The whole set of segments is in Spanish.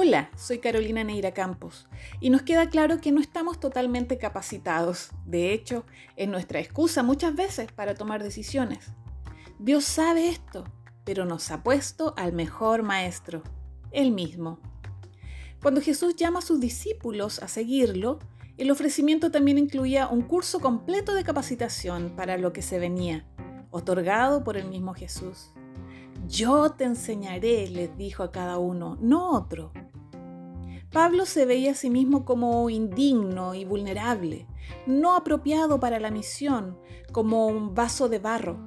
Hola, soy Carolina Neira Campos y nos queda claro que no estamos totalmente capacitados. De hecho, es nuestra excusa muchas veces para tomar decisiones. Dios sabe esto, pero nos ha puesto al mejor maestro, Él mismo. Cuando Jesús llama a sus discípulos a seguirlo, el ofrecimiento también incluía un curso completo de capacitación para lo que se venía, otorgado por el mismo Jesús. Yo te enseñaré, les dijo a cada uno, no otro. Pablo se veía a sí mismo como indigno y vulnerable, no apropiado para la misión, como un vaso de barro,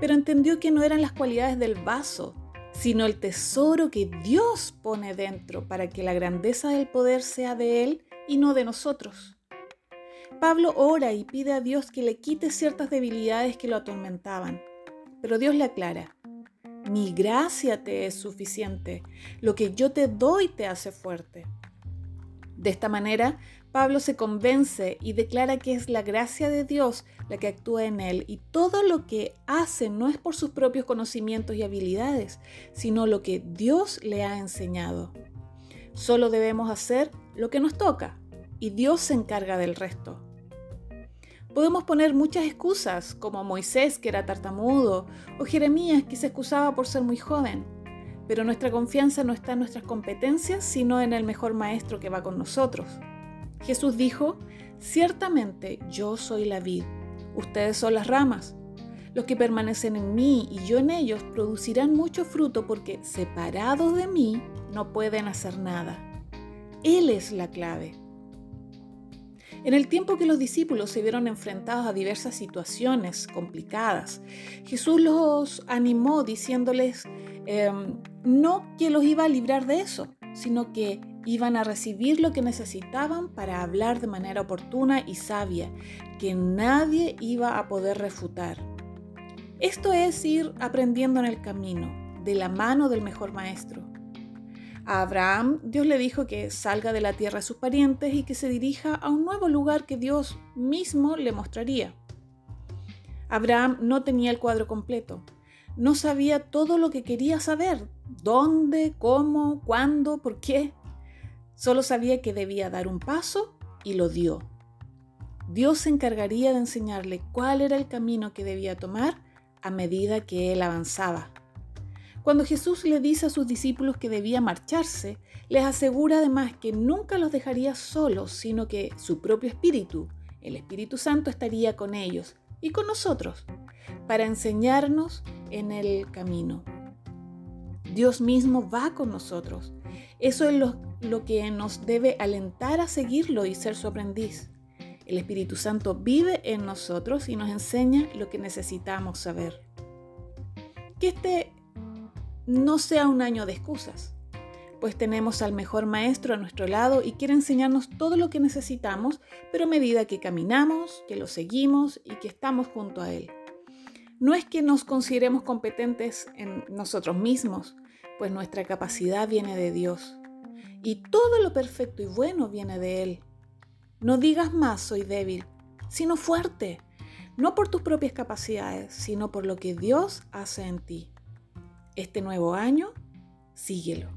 pero entendió que no eran las cualidades del vaso, sino el tesoro que Dios pone dentro para que la grandeza del poder sea de Él y no de nosotros. Pablo ora y pide a Dios que le quite ciertas debilidades que lo atormentaban, pero Dios le aclara, mi gracia te es suficiente. Lo que yo te doy te hace fuerte. De esta manera, Pablo se convence y declara que es la gracia de Dios la que actúa en él y todo lo que hace no es por sus propios conocimientos y habilidades, sino lo que Dios le ha enseñado. Solo debemos hacer lo que nos toca y Dios se encarga del resto. Podemos poner muchas excusas, como Moisés que era tartamudo, o Jeremías que se excusaba por ser muy joven, pero nuestra confianza no está en nuestras competencias, sino en el mejor maestro que va con nosotros. Jesús dijo, ciertamente yo soy la vid, ustedes son las ramas. Los que permanecen en mí y yo en ellos producirán mucho fruto porque separados de mí no pueden hacer nada. Él es la clave. En el tiempo que los discípulos se vieron enfrentados a diversas situaciones complicadas, Jesús los animó diciéndoles em, no que los iba a librar de eso, sino que iban a recibir lo que necesitaban para hablar de manera oportuna y sabia, que nadie iba a poder refutar. Esto es ir aprendiendo en el camino, de la mano del mejor maestro. A Abraham Dios le dijo que salga de la tierra de sus parientes y que se dirija a un nuevo lugar que Dios mismo le mostraría. Abraham no tenía el cuadro completo, no sabía todo lo que quería saber, dónde, cómo, cuándo, por qué. Solo sabía que debía dar un paso y lo dio. Dios se encargaría de enseñarle cuál era el camino que debía tomar a medida que él avanzaba. Cuando Jesús le dice a sus discípulos que debía marcharse, les asegura además que nunca los dejaría solos, sino que su propio Espíritu, el Espíritu Santo, estaría con ellos y con nosotros para enseñarnos en el camino. Dios mismo va con nosotros. Eso es lo, que nos debe alentar a seguirlo y ser su aprendiz. El Espíritu Santo vive en nosotros y nos enseña lo que necesitamos saber. Que este no sea un año de excusas, pues tenemos al mejor maestro a nuestro lado y quiere enseñarnos todo lo que necesitamos, pero a medida que caminamos, que lo seguimos y que estamos junto a Él. No es que nos consideremos competentes en nosotros mismos, pues nuestra capacidad viene de Dios. Y todo lo perfecto y bueno viene de Él. No digas más soy débil, sino fuerte, no por tus propias capacidades, sino por lo que Dios hace en ti este nuevo año, síguelo.